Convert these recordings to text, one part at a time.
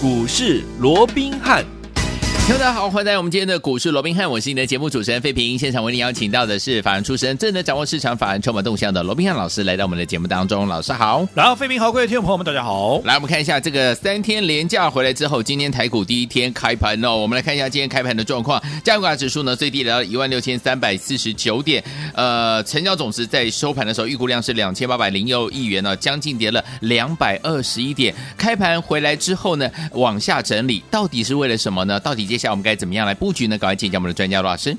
股市罗宾汉。大家好，欢迎来到我们今天的股市罗宾汉，我是你的节目主持人费平。现场为你邀请到的是法人出身、正在掌握市场法人筹码动向的罗宾汉老师，来到我们的节目当中。老师好，然后费平好，各位听众朋友们，大家好。来，我们看一下这个三天连假回来之后，今天台股第一天开盘哦。我们来看一下今天开盘的状况，加权指数呢最低来到一万六千三百四十九点，呃，成交总值在收盘的时候预估量是两千八百零六亿元呢，将近跌了两百二十一点。开盘回来之后呢，往下整理，到底是为了什么呢？到底接下我们该怎么样来？布局呢？赶快请教我们的专家罗老师。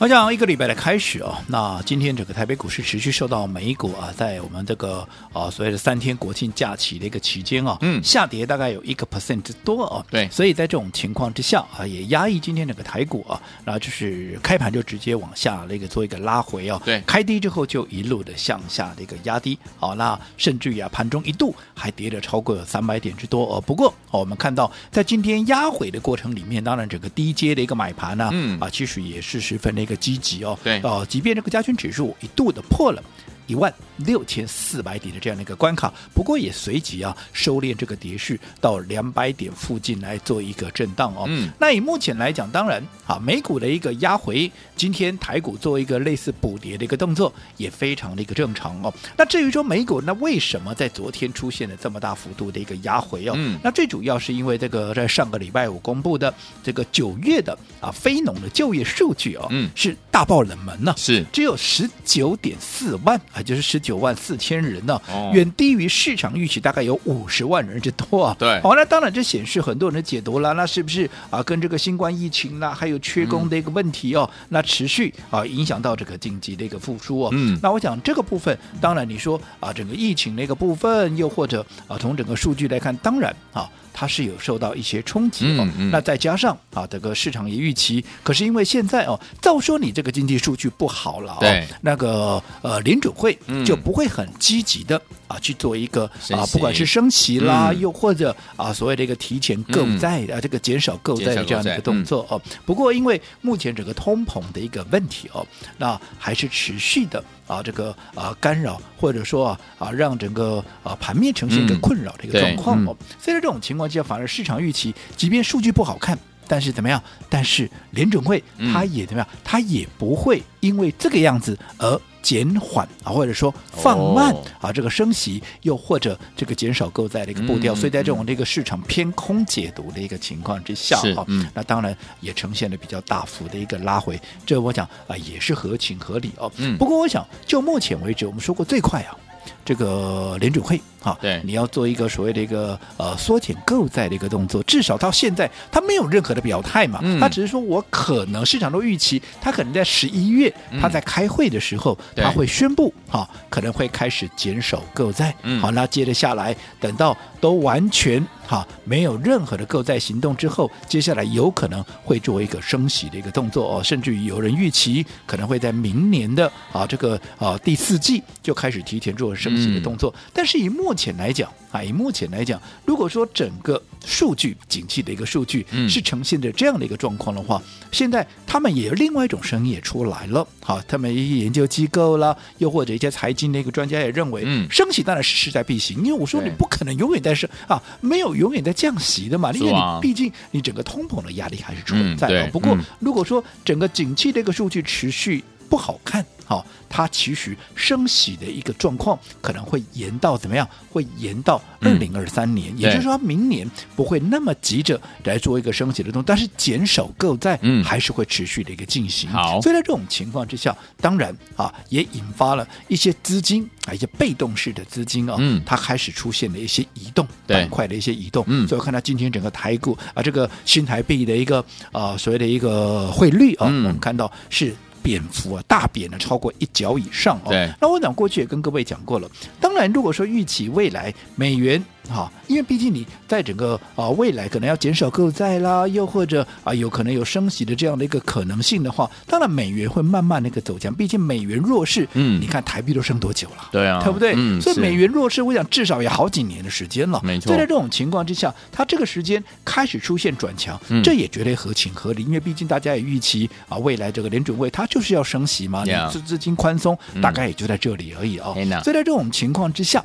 我想一个礼拜的开始哦，那今天整个台北股市持续受到美股啊，在我们这个啊所谓的三天国庆假期的一个期间啊，嗯，下跌大概有一个 percent 之多哦。对，所以在这种情况之下啊，也压抑今天整个台股啊，然后就是开盘就直接往下那个做一个拉回哦。对，开低之后就一路的向下的一个压低，好，那甚至于啊盘中一度还跌了超过有三百点之多哦。不过我们看到在今天压回的过程里面，当然整个低阶的一个买盘呢，嗯啊，其实也是十分的一个积极哦。对，哦，即便这个加权指数一度的破了一万六千四百点的这样的一个关卡，不过也随即啊收敛这个跌势到两百点附近来做一个震荡哦。嗯，那以目前来讲，当然啊，美股的一个压回，今天台股做一个类似补跌的一个动作，也非常的一个正常哦。那至于说美股，那为什么在昨天出现了这么大幅度的一个压回哦？嗯，那最主要是因为这个在上个礼拜五公布的这个九月的啊非农的就业数据哦，嗯，是大爆冷门呢，是只有十九点四万啊。就是十九万四千人呢、啊，远低于市场预期，大概有五十万人之多啊。对，好，那当然这显示很多人的解读了，那是不是啊？跟这个新冠疫情啦，还有缺工的一个问题哦，嗯、那持续啊影响到这个经济的一个复苏哦。嗯，那我想这个部分，当然你说啊，整个疫情那个部分，又或者啊，从整个数据来看，当然啊。它是有受到一些冲击哦，那再加上啊，这个市场也预期，可是因为现在哦，照说你这个经济数据不好了哦，对。那个呃联准会就不会很积极的啊去做一个啊，不管是升息啦，嗯、又或者啊所谓的一个提前购债、嗯、啊，这个减少购债的这样的一个动作哦。嗯、不过因为目前整个通膨的一个问题哦，那还是持续的。啊，这个啊干扰，或者说啊啊，让整个啊盘面呈现一个困扰的一个状况哦。嗯、所以在这种情况之下，反而市场预期，即便数据不好看，但是怎么样？但是联准会它也怎么样？它也不会因为这个样子而。减缓啊，或者说放慢啊，这个升息，又或者这个减少购债的一个步调，所以在这种这个市场偏空解读的一个情况之下啊，那当然也呈现了比较大幅的一个拉回，这我想啊也是合情合理哦。不过我想就目前为止，我们说过最快啊。这个联准会啊，对，你要做一个所谓的一个呃缩减购债的一个动作，至少到现在他没有任何的表态嘛，他、嗯、只是说我可能市场都预期他可能在十一月他在开会的时候、嗯、他会宣布哈、啊，可能会开始减少购债，嗯、好，那接着下来等到都完全哈、啊、没有任何的购债行动之后，接下来有可能会做一个升息的一个动作哦，甚至于有人预期可能会在明年的啊这个啊第四季就开始提前做升息的动作，嗯、但是以目前来讲啊，以目前来讲，如果说整个数据景气的一个数据是呈现着这样的一个状况的话，嗯、现在他们也有另外一种声音也出来了，好，他们一些研究机构啦，又或者一些财经的一个专家也认为，嗯，升息当然是势在必行，因为我说你不可能永远在升啊，没有永远在降息的嘛，因为你毕竟你整个通膨的压力还是存在的。嗯、不过如果说整个景气的一个数据持续不好看。好，它其实升息的一个状况可能会延到怎么样？会延到二零二三年，嗯、也就是说明年不会那么急着来做一个升息的动作，但是减少购债还是会持续的一个进行。好、嗯，所以在这种情况之下，当然啊，也引发了一些资金啊，一些被动式的资金啊，嗯，它开始出现了一些移动板块的一些移动。嗯，所以我看到今天整个台股啊，这个新台币的一个啊所谓的一个汇率啊，嗯、我们看到是。贬幅啊，大贬了超过一角以上哦。对，那我讲过去也跟各位讲过了。当然，如果说预期未来美元。啊，因为毕竟你在整个啊未来可能要减少购债啦，又或者啊有可能有升息的这样的一个可能性的话，当然美元会慢慢那个走强。毕竟美元弱势，嗯，你看台币都升多久了？对啊，对不对？嗯，所以美元弱势，我想至少也好几年的时间了。没错。所以在这种情况之下，它这个时间开始出现转强，嗯、这也绝对合情合理。因为毕竟大家也预期啊，未来这个联准会它就是要升息嘛，资资金宽松大概也就在这里而已啊、哦。嗯、所以在这种情况之下。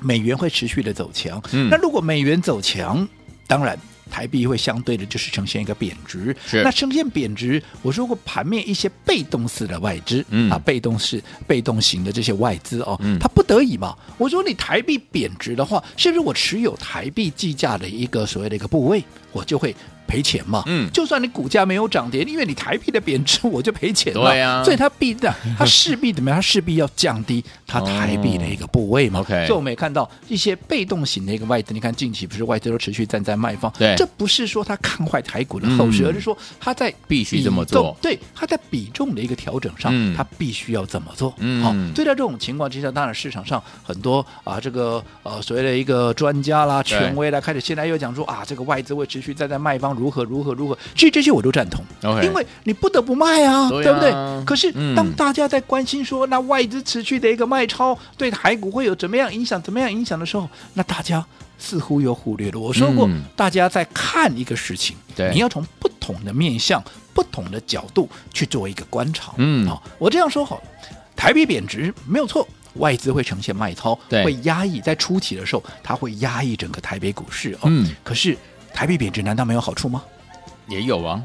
美元会持续的走强，嗯、那如果美元走强，当然。台币会相对的，就是呈现一个贬值。那呈现贬值，我说过盘面一些被动式的外资，嗯啊，被动式、被动型的这些外资哦，嗯它不得已嘛。我说你台币贬值的话，是不是我持有台币计价的一个所谓的一个部位，我就会赔钱嘛？嗯就算你股价没有涨跌，因为你台币的贬值，我就赔钱了。对啊所以它必的，它势必怎么样？它势必要降低它台币的一个部位嘛。哦 OK 所以我们也看到一些被动型的一个外资，你看近期不是外资都持续站在卖方，对这不是说它看坏台股的后市，嗯而是说它在必须这么做对，它在比重的一个调整上，嗯它必须要怎么做。嗯好，所以在这种情况之下，当然市场上很多啊，这个呃所谓的一个专家啦、权威啦，开始现在又讲说啊，这个外资会持续站在卖方，如何如何如何。其实这些我都赞同因为你不得不卖啊，对啊不对？可是嗯当大家在关心说，那外资持续的一个卖超对台股会有怎么样影响？怎么样影响的时候，那大家似乎又忽略了。我说过，嗯大家在看一个事情，对你要从不同的面向、不同的角度去做一个观察。嗯好、我这样说好了，台币贬值没有错。外资会呈现卖超，对会压抑，在初期的时候，它会压抑整个台北股市哦。嗯可是台币贬值难道没有好处吗？也有啊，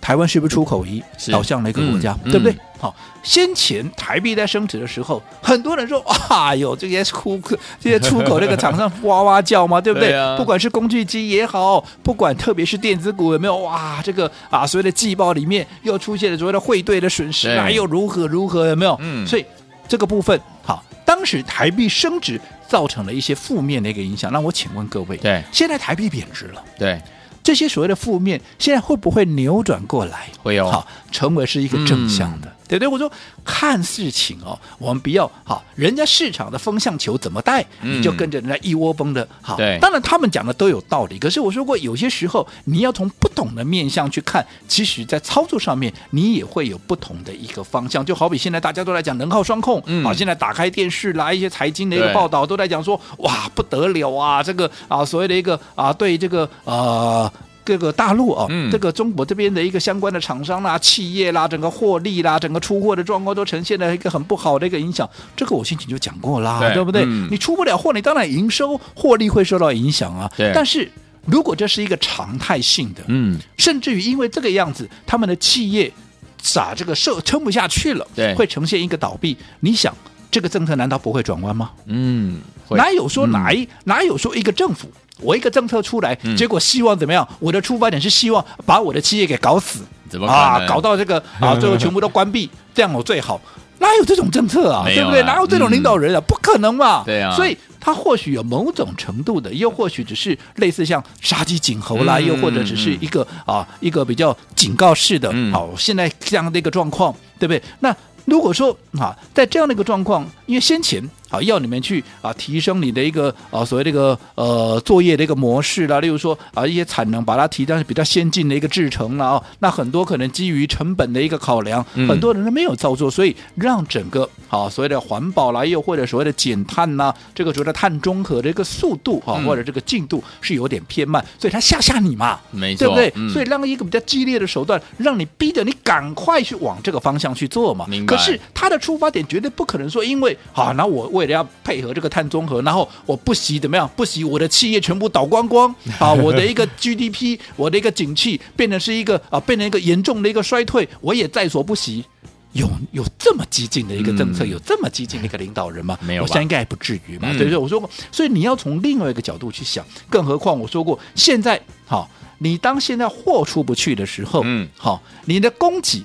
台湾是不是出口一导向了一个国家，嗯对不对嗯？好、先前台币在升值的时候，很多人说：“ 哎呦，这些出这些出口那个厂商哇哇叫嘛，对不对？对啊不管是工具机也好，不管特别是电子股有没有哇，这个啊所谓的季报里面又出现了所谓的汇兑的损失又如何如何有没有？嗯所以这个部分好，当时台币升值造成了一些负面的一个影响。那我请问各位，对现在台币贬值了。对，这些所谓的负面，现在会不会扭转过来？会有好，成为是一个正向的，嗯对不对？我说看事情哦，我们不要好，人家市场的风向球怎么带，嗯你就跟着人家一窝蜂的。好，对当然他们讲的都有道理，可是我说过，有些时候你要从不同的面向去看，其实在操作上面你也会有不同的一个方向。就好比现在大家都在讲能耗双控，嗯好，现在打开电视来，一些财经的一个对报道都在讲说，哇，不得了啊，这个啊所谓的一个啊对这个呃。各个大陆啊，嗯这个中国这边的一个相关的厂商啦、企业啦，整个获利啦、整个出货的状况都呈现了一个很不好的一个影响。这个我先前就讲过啦，对对不对？嗯你出不了货，你当然营收获利会受到影响啊。但是如果这是一个常态性的，嗯，甚至于因为这个样子，他们的企业咋这个受撑不下去了，对会呈现一个倒闭。你想，这个政策难道不会转弯吗？嗯，哪有说嗯哪一、哪有说一个政府，我一个政策出来，嗯结果希望怎么样？我的出发点是希望把我的企业给搞死，怎么啊？搞到这个 啊，最后全部都关闭，这样我最好。哪有这种政策啊？对不对？哪有这种领导人啊？不可能嘛！对啊所以他或许有某种程度的，又或许只是类似像杀鸡儆猴啦，嗯又或者只是一个啊一个比较警告式的。嗯好，现在这样的一个状况，对不对？那如果说啊，在这样的一个状况，因为先前啊要你们去啊提升你的一个啊所谓这个呃作业的一个模式啦，例如说啊一些产能把它提到比较先进的一个制程啦，哦，那很多可能基于成本的一个考量，嗯很多人都没有照做，所以让整个啊所谓的环保啦，又或者所谓的减碳呐，这个所谓的碳中和的一个速度啊，嗯或者这个进度是有点偏慢，所以他吓吓你嘛，没错对不对？嗯所以让一个比较激烈的手段，让你逼着你赶快去往这个方向去做嘛。明白可是他的出发点绝对不可能说，因为啊，那我为了要配合这个碳中和，然后我不惜怎么样，不惜我的企业全部倒光光啊，我的一个 GDP，我的一个景气变成是一个啊，变成一个严重的一个衰退，我也在所不惜。有有这么激进的一个政策，嗯有这么激进的一个领导人吗？没有吧我想应该还不至于嘛。嗯所以说我说过，所以你要从另外一个角度去想，更何况我说过，现在好，你当现在货出不去的时候，嗯，好，你的供给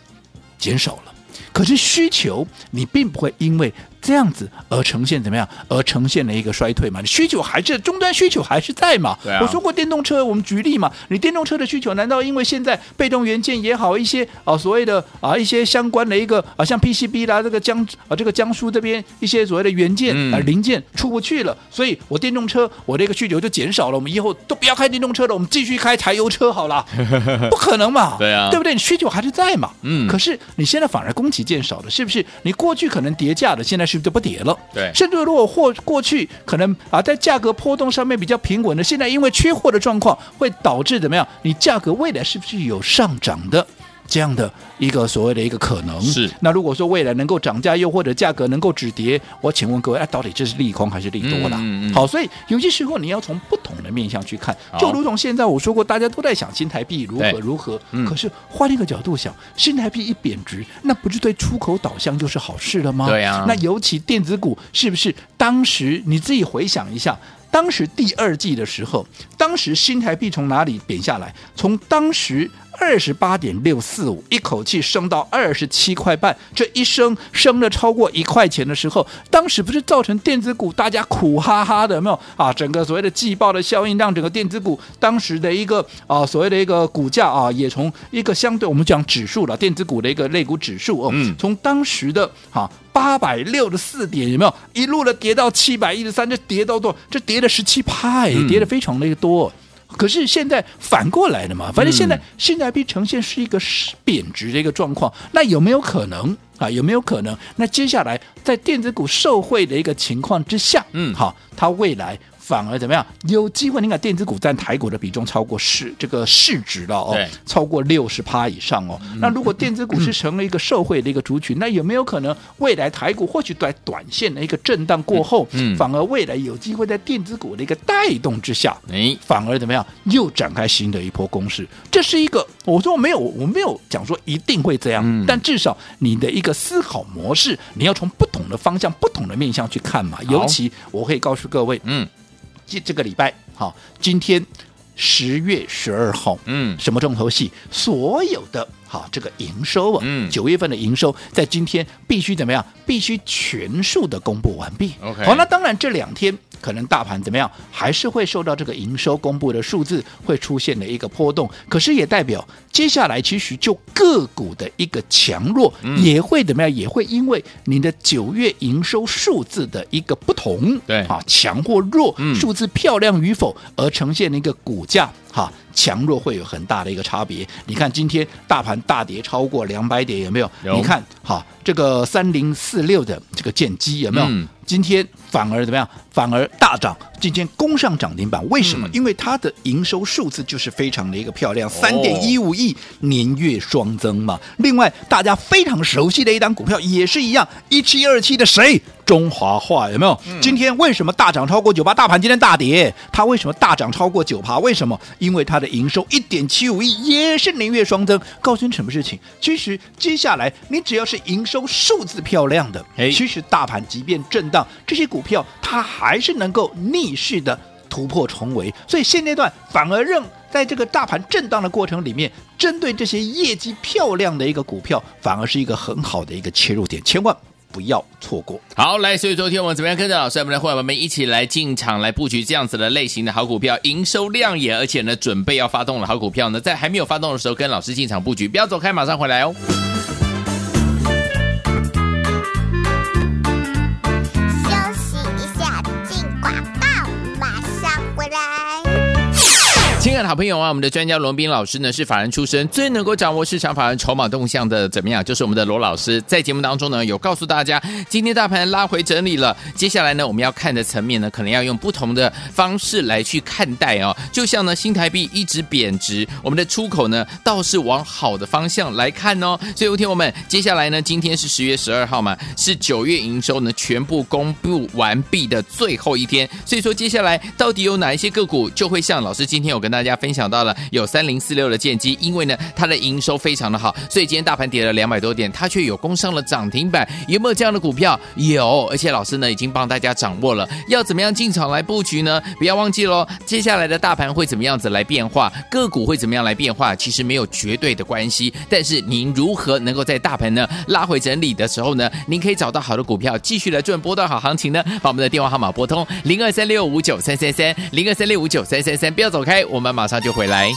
减少了，可是需求你并不会因为这样子而呈现怎么样，而呈现了一个衰退嘛？你需求还是终端需求还是在嘛？啊我说过电动车，我们举例嘛，你电动车的需求难道因为现在被动元件也好，一些啊所谓的啊一些相关的一个啊像 PCB 啦，这个江啊这个江苏这边一些所谓的元件嗯啊零件出不去了，所以我电动车我这个需求就减少了，我们以后都不要开电动车了，我们继续开柴油车好了，不可能嘛？对啊对不对？你需求还是在嘛？嗯可是你现在反而供给减少了，是不是？你过去可能叠价的，现在是不是就不跌了？对甚至如果货过去可能啊在价格波动上面比较平稳的，现在因为缺货的状况，会导致怎么样？你价格未来是不是有上涨的？这样的一个所谓的一个可能。是。那如果说未来能够涨价，又或者价格能够止跌，我请问各位，哎，到底这是利空还是利多啦？嗯嗯嗯、好，所以有些时候你要从不同的面向去看，就如同现在我说过，大家都在想新台币如何如何，嗯、可是换一个角度想，新台币一贬值，那不是对出口导向就是好事了吗？对呀、啊。那尤其电子股是不是当时你自己回想一下？当时第二季的时候，当时新台币从哪里贬下来？从当时二十八点六四五一口气升到二十七块半，这一升升了超过一块钱的时候，当时不是造成电子股大家苦哈哈的有没有啊？整个所谓的季报的效应，让整个电子股当时的一个啊所谓的一个股价啊，也从一个相对我们讲指数了，电子股的一个类股指数哦，嗯，从当时的哈。啊八百六十四点有没有一路的跌到七百一十三？这跌到多？这跌了十七派，跌的非常的多。嗯、可是现在反过来了嘛，反正现在新台币呈现是一个贬值的一个状况。那有没有可能啊？有没有可能？那接下来在电子股受惠的一个情况之下，嗯，好，它未来。反而怎么样？有机会，你看电子股占台股的比重超过市这个市值了哦，超过六十趴以上哦。那如果电子股是成了一个社会的一个族群，那有没有可能未来台股或许在短线的一个震荡过后，反而未来有机会在电子股的一个带动之下，哎，反而怎么样？又展开新的一波攻势？这是一个，我说我没有，我没有讲说一定会这样，但至少你的一个思考模式，你要从不同的方向、不同的面向去看嘛。尤其我可以告诉各位，嗯。这这个礼拜，好，今天十月十二号，嗯，什么重头戏？所有的好这个营收啊，嗯，九月份的营收在今天必须怎么样？必须全数的公布完毕。OK，好，那当然这两天。可能大盘怎么样，还是会受到这个营收公布的数字会出现的一个波动，可是也代表接下来其实就个股的一个强弱也会怎么样，也会因为你的九月营收数字的一个不同，对。啊，强或弱，数字漂亮与否而呈现的一个股价哈强弱会有很大的一个差别。你看今天大盘大跌超过两百点，有没有？有你看哈这个三零四六的这个剑机有没有？嗯今天反而怎么样？反而大涨，今天攻上涨停板。为什么？嗯、因为它的营收数字就是非常的一个漂亮，三点一五亿年月双增嘛。另外，大家非常熟悉的一档股票也是一样，一七二七的谁？中华化有没有？嗯、今天为什么大涨超过九趴？大盘今天大跌，它为什么大涨超过九趴？为什么？因为它的营收一点七五亿也是年月双增。告诉你什么事情？其实接下来你只要是营收数字漂亮的，哎，其实大盘即便震荡，这些股票它还是能够逆势的突破重围。所以现阶段反而让在这个大盘震荡的过程里面，针对这些业绩漂亮的一个股票，反而是一个很好的一个切入点。千万。不要错过。好，来，所以昨天我们怎么样跟着老师，我们的伙伴们一起来进场来布局这样子的类型的好股票，营收亮眼，而且呢，准备要发动的好股票呢，在还没有发动的时候，跟老师进场布局，不要走开，马上回来哦。好朋友啊，我们的专家罗宾老师呢是法人出身，最能够掌握市场法人筹码动向的怎么样？就是我们的罗老师在节目当中呢有告诉大家，今天大盘拉回整理了，接下来呢我们要看的层面呢可能要用不同的方式来去看待哦。就像呢新台币一直贬值，我们的出口呢倒是往好的方向来看哦。所以有天我们接下来呢今天是十月十二号嘛，是九月营收呢全部公布完毕的最后一天，所以说接下来到底有哪一些个股就会像老师今天有跟。大家分享到了有三零四六的建机，因为呢它的营收非常的好，所以今天大盘跌了两百多点，它却有攻上了涨停板。有没有这样的股票？有，而且老师呢已经帮大家掌握了要怎么样进场来布局呢？不要忘记喽，接下来的大盘会怎么样子来变化，个股会怎么样来变化？其实没有绝对的关系，但是您如何能够在大盘呢拉回整理的时候呢，您可以找到好的股票，继续来赚波段好行情呢？把我们的电话号码拨通零二三六五九三三三零二三六五九三三三，不要走开，我。我们马马上就回来。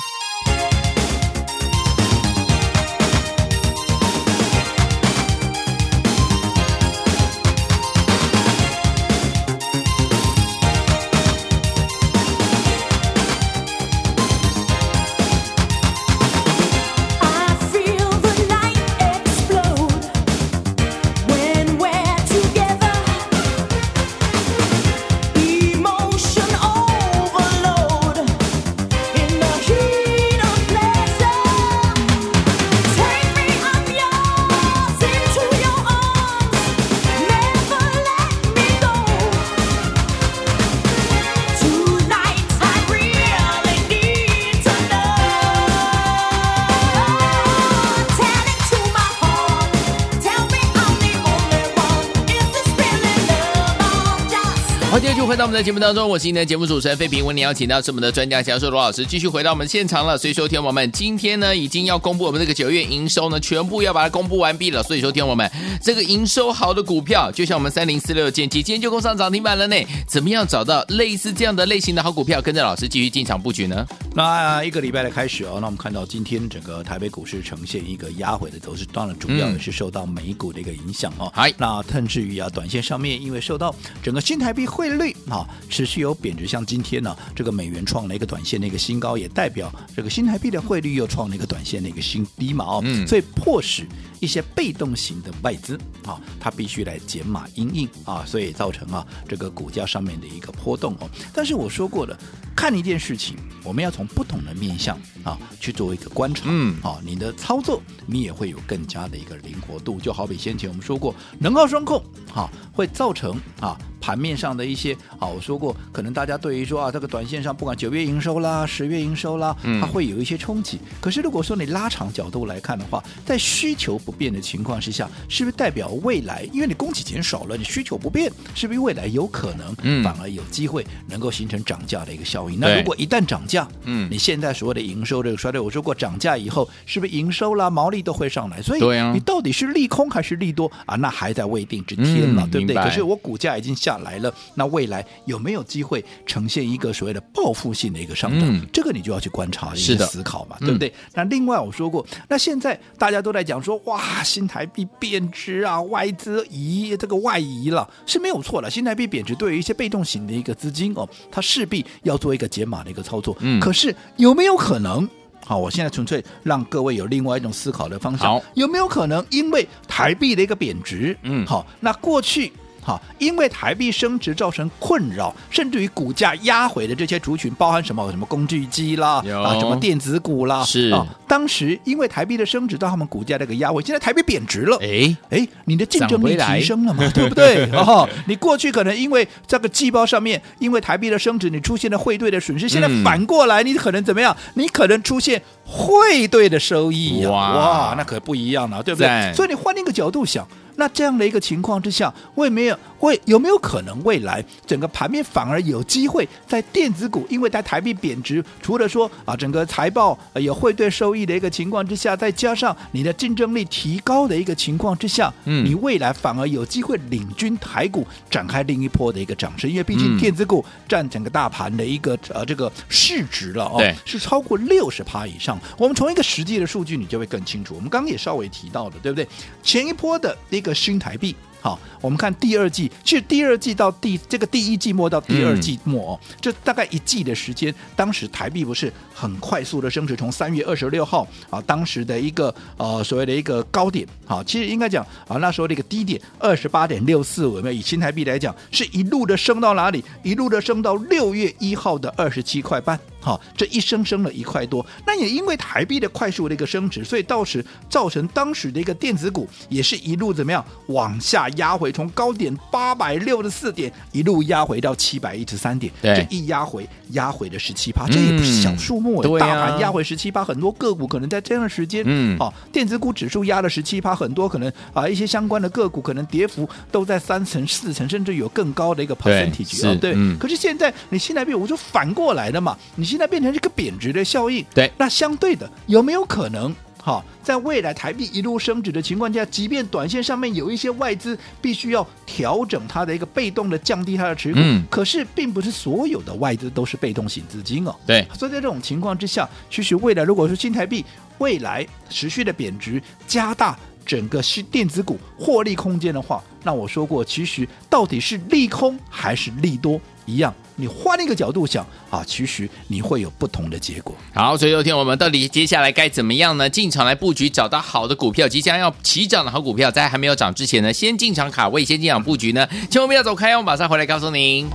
到我们的节目当中，我是今天的节目主持人费平。为您邀请到是我们的专家教授罗老师，继续回到我们现场了。所以说，听众们，今天呢已经要公布我们这个九月营收呢，全部要把它公布完毕了。所以说，听众们，这个营收好的股票，就像我们三零四六剑机，今天就攻上涨停板了呢。怎么样找到类似这样的类型的好股票，跟着老师继续进场布局呢？那一个礼拜的开始哦，那我们看到今天整个台北股市呈现一个压回的走势，当然主要的是受到美股的一个影响哦。那甚至于啊，短线上面因为受到整个新台币汇率啊。持续有贬值，像今天呢，这个美元创了一个短线的一个新高，也代表这个新台币的汇率又创了一个短线的一个新低嘛哦，嗯，所以迫使一些被动型的外资啊，它必须来减码阴应啊，所以造成啊这个股价上面的一个波动哦。但是我说过了，看一件事情，我们要从不同的面向啊去做一个观察，嗯，啊，你的操作你也会有更加的一个灵活度，就好比先前我们说过，能耗双控啊，会造成啊。盘面上的一些啊，我说过，可能大家对于说啊，这个短线上不管九月营收啦、十月营收啦，它会有一些冲击。可是如果说你拉长角度来看的话，在需求不变的情况之下，是不是代表未来？因为你供给减少了，你需求不变，是不是未来有可能反而有机会能够形成涨价的一个效应？那如果一旦涨价，嗯，你现在所谓的营收这个衰退，我说过涨价以后，是不是营收啦、毛利都会上来？所以，你到底是利空还是利多啊？那还在未定之天了，对不对？可是我股价已经下。来了，那未来有没有机会呈现一个所谓的报复性的一个上涨？嗯、这个你就要去观察、一个思考嘛，对不对？嗯、那另外我说过，那现在大家都在讲说，哇，新台币贬值啊，外资移这个外移了是没有错的。新台币贬值对于一些被动型的一个资金哦，它势必要做一个解码的一个操作。嗯，可是有没有可能？好，我现在纯粹让各位有另外一种思考的方向。有没有可能因为台币的一个贬值？嗯，好，那过去。好，因为台币升值造成困扰，甚至于股价压回的这些族群，包含什么？什么工具机啦，啊，什么电子股啦，是啊。当时因为台币的升值，到他们股价那个压回，现在台币贬值了，哎哎，你的竞争力提升了嘛？对不对？哦，你过去可能因为这个季报上面，因为台币的升值，你出现了汇兑的损失，现在反过来，你可能怎么样？你可能出现汇兑的收益呀！哇，哇，那可不一样了，对不对？所以你换另一个角度想。那这样的一个情况之下，我也没有会有没有可能未来整个盘面反而有机会在电子股，因为在台币贬值，除了说啊整个财报有汇兑收益的一个情况之下，再加上你的竞争力提高的一个情况之下，嗯，你未来反而有机会领军台股展开另一波的一个涨势，因为毕竟电子股占整个大盘的一个呃这个市值了哦，是超过六十趴以上。我们从一个实际的数据，你就会更清楚。我们刚刚也稍微提到的，对不对？前一波的一个新台币。好，我们看第二季，其实第二季到第这个第一季末到第二季末哦，这、嗯、大概一季的时间，当时台币不是很快速的升值，从三月二十六号啊，当时的一个呃所谓的一个高点，好，其实应该讲啊那时候的一个低点二十八点六四五，以新台币来讲，是一路的升到哪里？一路的升到六月一号的二十七块半。好，这一升升了一块多，那也因为台币的快速的一个升值，所以到时造成当时的一个电子股也是一路怎么样往下压回，从高点八百六十四点一路压回到七百一十三点，对。这一压回压回了十七趴，这也不是小数目，嗯、大盘压回十七趴，很多个股可能在这样的时间，嗯，好，电子股指数压了十七趴，很多可能啊一些相关的个股可能跌幅都在三成、四成，甚至有更高的一个 percentage 对，对，嗯、可是现在你新台币我就反过来了嘛，你。现在变成这个贬值的效应，对，那相对的有没有可能？好，在未来台币一路升值的情况下，即便短线上面有一些外资必须要调整它的一个被动的降低它的持股，嗯，可是并不是所有的外资都是被动型资金哦，对，所以在这种情况之下，其实未来如果说新台币未来持续的贬值，加大整个新电子股获利空间的话，那我说过，其实到底是利空还是利多一样。你换一个角度想啊，其实你会有不同的结果。好，所以有天我们到底接下来该怎么样呢？进场来布局，找到好的股票，即将要起涨的好股票，在还没有涨之前呢，先进场卡位，先进场布局呢，千万不要走开，我马上回来告诉您。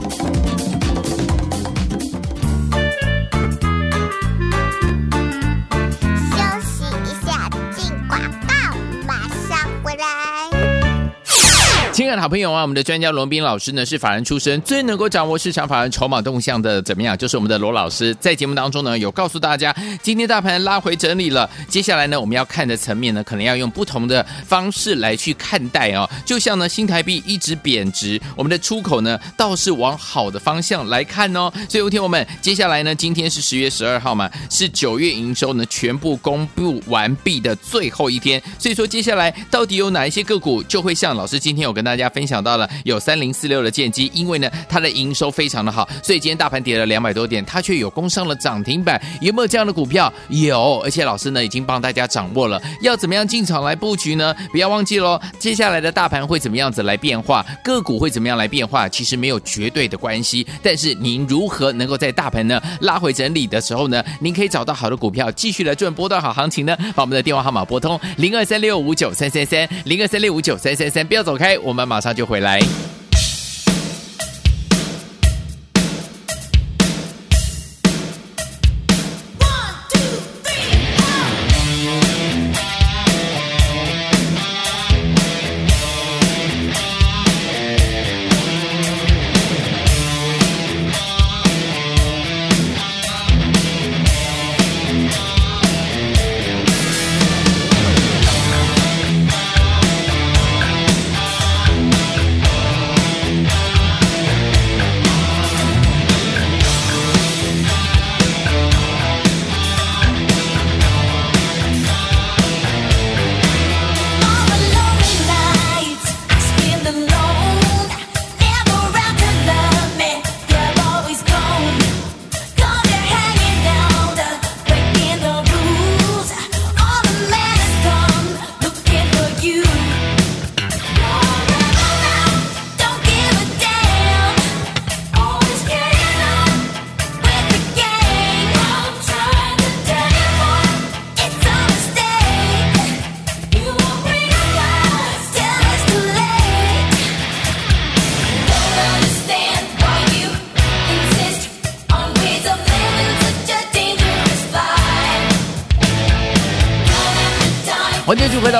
亲爱的好朋友啊，我们的专家罗宾老师呢是法人出身，最能够掌握市场法人筹码动向的，怎么样？就是我们的罗老师在节目当中呢有告诉大家，今天大盘拉回整理了，接下来呢我们要看的层面呢，可能要用不同的方式来去看待哦。就像呢新台币一直贬值，我们的出口呢倒是往好的方向来看哦。所以，有听我们，接下来呢今天是十月十二号嘛，是九月营收呢全部公布完毕的最后一天，所以说接下来到底有哪一些个股就会像老师今天有跟大大家分享到了有三零四六的建机，因为呢它的营收非常的好，所以今天大盘跌了两百多点，它却有攻上了涨停板。有没有这样的股票？有，而且老师呢已经帮大家掌握了要怎么样进场来布局呢？不要忘记喽，接下来的大盘会怎么样子来变化，个股会怎么样来变化？其实没有绝对的关系，但是您如何能够在大盘呢拉回整理的时候呢，您可以找到好的股票继续来赚波段好行情呢？把我们的电话号码拨通零二三六五九三三三零二三六五九三三三，不要走开，我们我们马上就回来。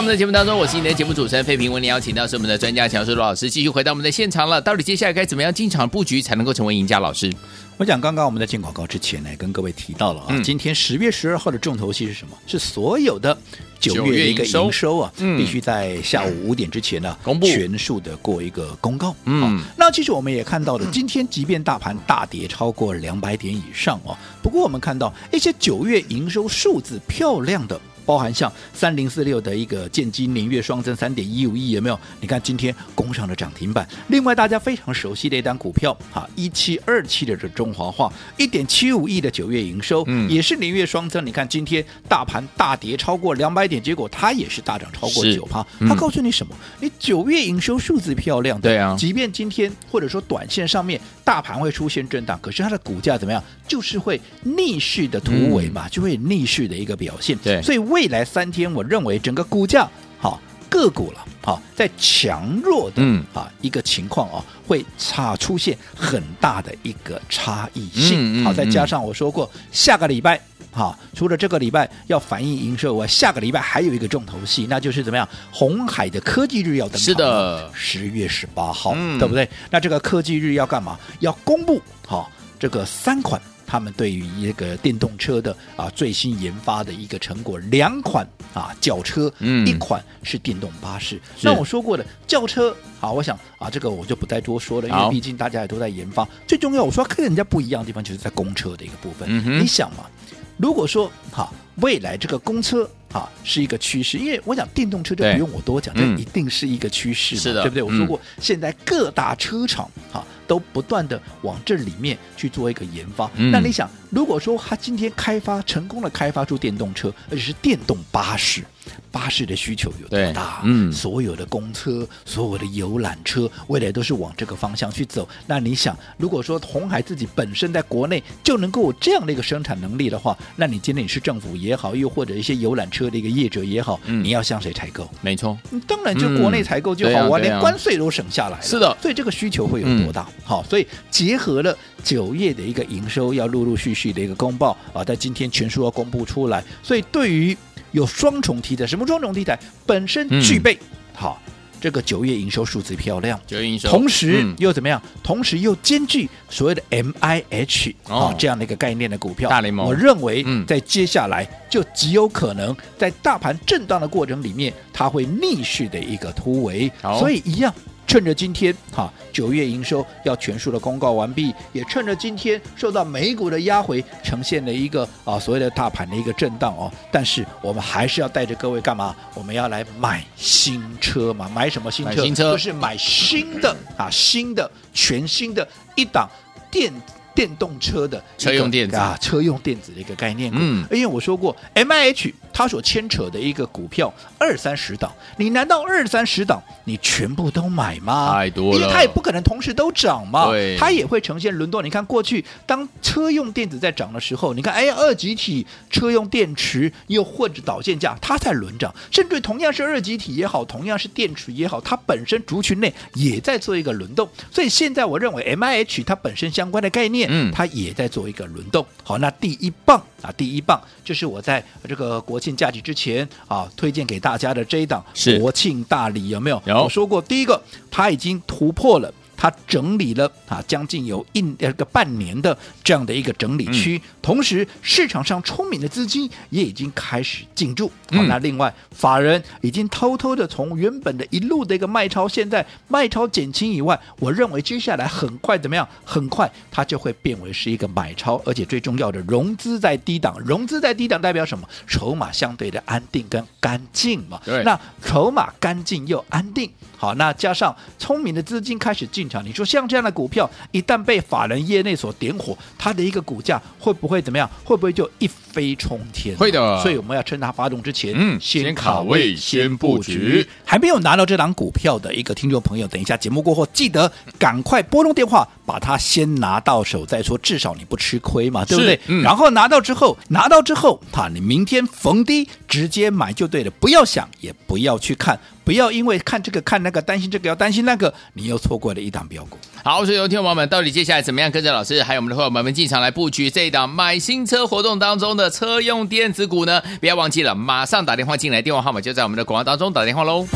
的节目当中，我是你的节目主持人费平。为您邀请到是我们的专家乔叔罗老师，继续回到我们的现场了。到底接下来该怎么样进场布局才能够成为赢家？老师，我讲刚刚我们在进广告之前呢，跟各位提到了啊，嗯、今天十月十二号的重头戏是什么？是所有的九月的一个营收啊，嗯、必须在下午五点之前呢公布全数的过一个公告。嗯，那其实我们也看到了，今天即便大盘大跌超过两百点以上哦，不过我们看到一些九月营收数字漂亮的。包含像三零四六的一个建金年月双增三点一五亿有没有？你看今天攻上了涨停板。另外大家非常熟悉的一单股票哈，一七二七的这中华化一点七五亿的九月营收，嗯，也是年月双增。你看今天大盘大跌超过两百点，结果它也是大涨超过九趴。它告诉你什么？你九月营收数字漂亮，对啊，即便今天或者说短线上面大盘会出现震荡，可是它的股价怎么样？就是会逆势的突围嘛，就会逆势的一个表现。对，所以未来三天，我认为整个股价好个股了，好在强弱的啊一个情况啊，会差出现很大的一个差异性。好，再加上我说过，下个礼拜好，除了这个礼拜要反映营收外，下个礼拜还有一个重头戏，那就是怎么样？红海的科技日要登场，是的，十月十八号，对不对？那这个科技日要干嘛？要公布好这个三款。他们对于一个电动车的啊最新研发的一个成果，两款啊轿车，嗯，一款是电动巴士。那我说过的轿车，好，我想啊这个我就不再多说了，因为毕竟大家也都在研发。最重要，我说跟人家不一样的地方，就是在公车的一个部分。嗯、你想嘛，如果说哈未来这个公车啊是一个趋势，因为我讲电动车就不用我多讲，这一定是一个趋势，是的，对不对？我说过，嗯、现在各大车厂哈。都不断的往这里面去做一个研发。嗯、那你想，如果说他今天开发成功的开发出电动车，而且是电动巴士。巴士的需求有多大？嗯，所有的公车、所有的游览车，未来都是往这个方向去走。那你想，如果说红海自己本身在国内就能够有这样的一个生产能力的话，那你今天你是政府也好，又或者一些游览车的一个业者也好，嗯、你要向谁采购？没错，当然就国内采购就好，我、嗯、连关税都省下来了。是的，所以这个需求会有多大？嗯、好，所以结合了酒业的一个营收要陆陆续续的一个公报啊，在今天全数要公布出来，所以对于有双重题材，什么双重题材？本身具备、嗯、好这个九月营收数字漂亮，九月营收，同时、嗯、又怎么样？同时又兼具所谓的 M I H 啊、哦、这样的一个概念的股票，大联盟，我认为嗯，在接下来就极有可能在大盘震荡的过程里面，它会逆势的一个突围，所以一样。趁着今天哈九月营收要全数的公告完毕，也趁着今天受到美股的压回，呈现了一个啊所谓的大盘的一个震荡哦。但是我们还是要带着各位干嘛？我们要来买新车嘛？买什么新车？新车就是买新的啊，新的全新的一档电。电动车的车用电子啊，车用电子的一个概念股。嗯，因为我说过，M I H 它所牵扯的一个股票二三十档，你难道二三十档你全部都买吗？太多了，因为它也不可能同时都涨嘛。对，它也会呈现轮动。你看过去当车用电子在涨的时候，你看哎，二级体车用电池又或者导线架，它在轮涨。甚至同样是二级体也好，同样是电池也好，它本身族群内也在做一个轮动。所以现在我认为 M I H 它本身相关的概念。嗯，它也在做一个轮动。好，那第一棒啊，第一棒就是我在这个国庆假期之前啊，推荐给大家的这一档国庆大礼，有没有？有。我说过，第一个它已经突破了。它整理了啊，将近有一呃个半年的这样的一个整理区，嗯、同时市场上聪明的资金也已经开始进驻。好，那另外法人已经偷偷的从原本的一路的一个卖超，现在卖超减轻以外，我认为接下来很快怎么样？很快它就会变为是一个买超，而且最重要的融资在低档，融资在低档代表什么？筹码相对的安定跟干净嘛。对，那筹码干净又安定。好，那加上聪明的资金开始进场，你说像这样的股票，一旦被法人业内所点火，它的一个股价会不会怎么样？会不会就一飞冲天？会的。所以我们要趁它发动之前，嗯，先卡位，先布局。还没有拿到这档股票的一个听众朋友，等一下节目过后，记得赶快拨通电话，把它先拿到手再说，至少你不吃亏嘛，对不对？嗯。然后拿到之后，拿到之后，哈，你明天逢低直接买就对了，不要想，也不要去看。不要因为看这个看那个，担心这个要担心那个，你又错过了一档标股。好，所以有听众朋友们，到底接下来怎么样跟着老师还有我们的伙伴们进场来布局这一档买新车活动当中的车用电子股呢？不要忘记了，马上打电话进来，电话号码就在我们的广告当中，打电话喽。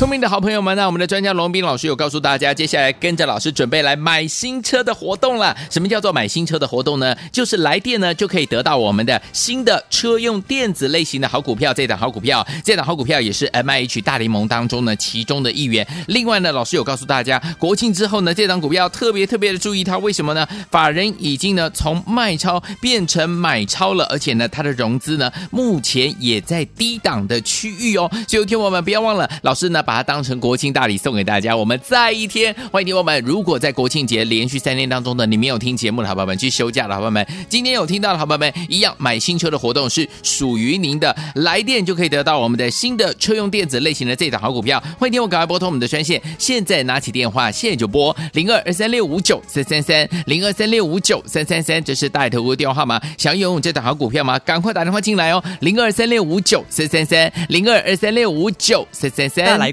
聪明的好朋友们，那我们的专家龙斌老师有告诉大家，接下来跟着老师准备来买新车的活动了。什么叫做买新车的活动呢？就是来电呢就可以得到我们的新的车用电子类型的好股票。这档好股票，这档好股票也是 MIH 大联盟当中呢其中的一员。另外呢，老师有告诉大家，国庆之后呢，这档股票特别特别的注意它，为什么呢？法人已经呢从卖超变成买超了，而且呢，它的融资呢目前也在低档的区域哦。所以有听我们不要忘了，老师呢。把它当成国庆大礼送给大家。我们再一天，欢迎听友们。如果在国庆节连续三天当中呢，你没有听节目的好朋友们，去休假的好朋友们，今天有听到的好朋友们，一样买新车的活动是属于您的。来电就可以得到我们的新的车用电子类型的这档好股票。欢迎听我赶快拨通我们的专线，现在拿起电话，现在就拨零二二三六五九三三三零二三六五九三三三，这是大头屋电话号码。想拥有这档好股票吗？赶快打电话进来哦，零二三六五九三三三零二二三六五九三三三。来